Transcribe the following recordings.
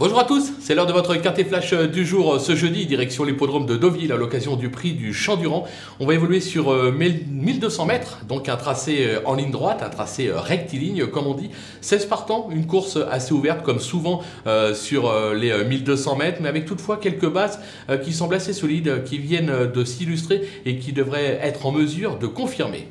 Bonjour à tous, c'est l'heure de votre quartier flash euh, du jour euh, ce jeudi, direction l'hippodrome de Deauville à l'occasion du prix du Champ Durand. On va évoluer sur 1200 euh, mètres, donc un tracé en ligne droite, un tracé rectiligne comme on dit. 16 partants, une course assez ouverte comme souvent sur les 1200 mètres, mais avec toutefois quelques bases qui semblent assez solides, qui viennent de s'illustrer et qui devraient être en mesure de confirmer.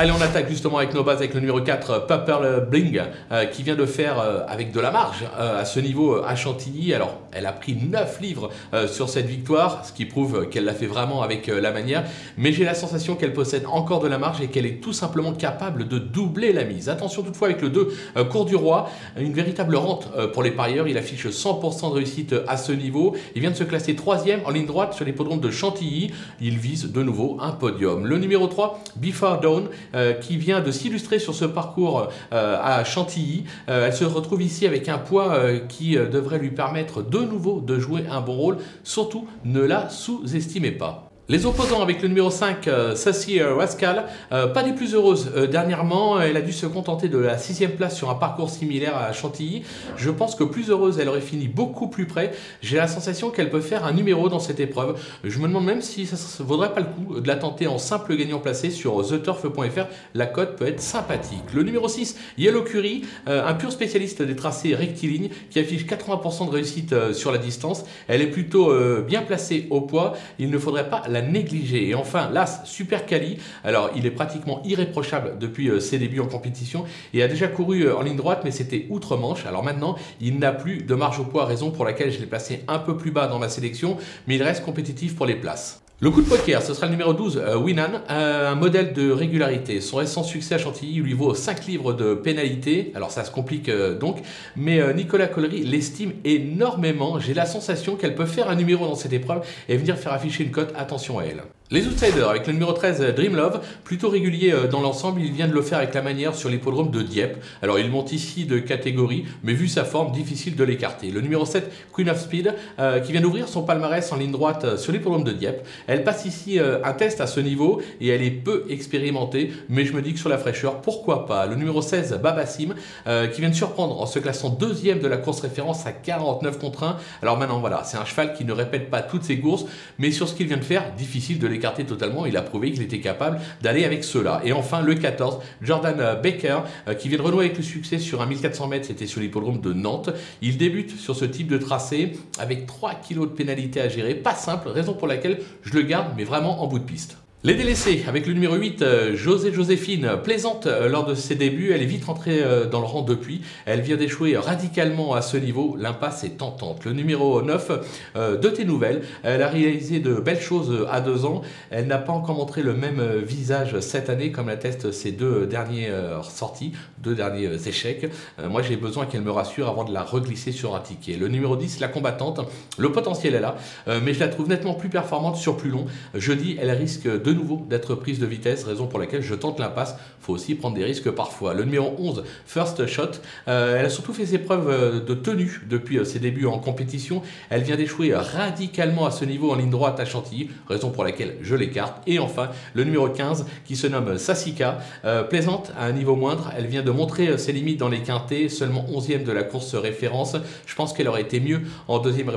Allez, on attaque justement avec nos bases avec le numéro 4, Purple Bling, euh, qui vient de faire euh, avec de la marge euh, à ce niveau à Chantilly. Alors, elle a pris 9 livres sur cette victoire, ce qui prouve qu'elle l'a fait vraiment avec la manière. Mais j'ai la sensation qu'elle possède encore de la marge et qu'elle est tout simplement capable de doubler la mise. Attention toutefois avec le 2, Cours du Roi, une véritable rente pour les parieurs. Il affiche 100% de réussite à ce niveau. Il vient de se classer 3 en ligne droite sur l'hippodrome de Chantilly. Il vise de nouveau un podium. Le numéro 3, Before Dawn, qui vient de s'illustrer sur ce parcours euh, à Chantilly. Euh, elle se retrouve ici avec un poids qui devrait lui permettre de nouveau de jouer un bon rôle. Surtout, ne la sous-estimez pas. Les opposants avec le numéro 5, euh, Sassy Rascal, euh, pas des plus heureuses euh, dernièrement. Elle a dû se contenter de la sixième place sur un parcours similaire à Chantilly. Je pense que plus heureuse, elle aurait fini beaucoup plus près. J'ai la sensation qu'elle peut faire un numéro dans cette épreuve. Je me demande même si ça ne vaudrait pas le coup de la tenter en simple gagnant placé sur theturf.fr. La cote peut être sympathique. Le numéro 6, Yellow Curry, un pur spécialiste des tracés rectilignes qui affiche 80% de réussite sur la distance. Elle est plutôt bien placée au poids. Il ne faudrait pas la négligé. Et enfin, l'As Super Cali, alors il est pratiquement irréprochable depuis euh, ses débuts en compétition et a déjà couru euh, en ligne droite, mais c'était outre-manche. Alors maintenant, il n'a plus de marge au poids, raison pour laquelle je l'ai placé un peu plus bas dans ma sélection, mais il reste compétitif pour les places. Le coup de poker, ce sera le numéro 12, euh, Winan, un modèle de régularité. Son récent succès à Chantilly lui vaut 5 livres de pénalité, alors ça se complique euh, donc, mais euh, Nicolas Collery l'estime énormément. J'ai la sensation qu'elle peut faire un numéro dans cette épreuve et venir faire afficher une cote, attention à elle. Les Outsiders, avec le numéro 13, Dream Love, plutôt régulier dans l'ensemble, il vient de le faire avec la manière sur l'hippodrome de Dieppe. Alors il monte ici de catégorie, mais vu sa forme, difficile de l'écarter. Le numéro 7, Queen of Speed, qui vient d'ouvrir son palmarès en ligne droite sur l'hippodrome de Dieppe. Elle passe ici euh, un test à ce niveau et elle est peu expérimentée, mais je me dis que sur la fraîcheur, pourquoi pas? Le numéro 16, Babassim, euh, qui vient de surprendre en se classant deuxième de la course référence à 49 contre 1. Alors maintenant, voilà, c'est un cheval qui ne répète pas toutes ses courses, mais sur ce qu'il vient de faire, difficile de l'écarter totalement. Il a prouvé qu'il était capable d'aller avec cela. Et enfin, le 14, Jordan euh, Baker, qui vient de renouer avec le succès sur un 1400 mètres, c'était sur l'hippodrome de Nantes. Il débute sur ce type de tracé avec 3 kilos de pénalité à gérer. Pas simple, raison pour laquelle je le garde mais vraiment en bout de piste. Les délaissés, avec le numéro 8, euh, José Joséphine, plaisante euh, lors de ses débuts, elle est vite rentrée euh, dans le rang depuis, elle vient d'échouer radicalement à ce niveau, l'impasse est tentante. Le numéro 9, de tes nouvelles, elle a réalisé de belles choses à deux ans, elle n'a pas encore montré le même visage cette année comme l'attestent ses deux dernières sorties, deux derniers échecs. Moi j'ai besoin qu'elle me rassure avant de la reglisser sur un ticket. Le numéro 10, la combattante, le potentiel est là, mais je la trouve nettement plus performante sur plus long. Jeudi, elle risque de de nouveau d'être prise de vitesse, raison pour laquelle je tente l'impasse. faut aussi prendre des risques parfois. Le numéro 11, First Shot, euh, elle a surtout fait ses preuves euh, de tenue depuis euh, ses débuts en compétition. Elle vient d'échouer radicalement à ce niveau en ligne droite à Chantilly, raison pour laquelle je l'écarte. Et enfin, le numéro 15, qui se nomme Sassika, plaisante à un niveau moindre. Elle vient de montrer ses limites dans les quintés, seulement 11e de la course référence. Je pense qu'elle aurait été mieux en deuxième,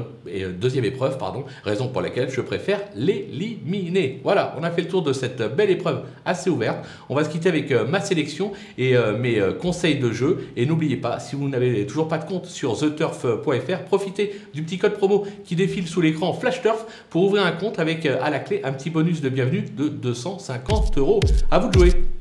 deuxième épreuve, pardon, raison pour laquelle je préfère l'éliminer. Voilà, on a fait tour de cette belle épreuve assez ouverte. On va se quitter avec euh, ma sélection et euh, mes euh, conseils de jeu. Et n'oubliez pas, si vous n'avez toujours pas de compte sur theturf.fr, profitez du petit code promo qui défile sous l'écran FlashTurf pour ouvrir un compte avec à la clé un petit bonus de bienvenue de 250 euros. À vous de jouer!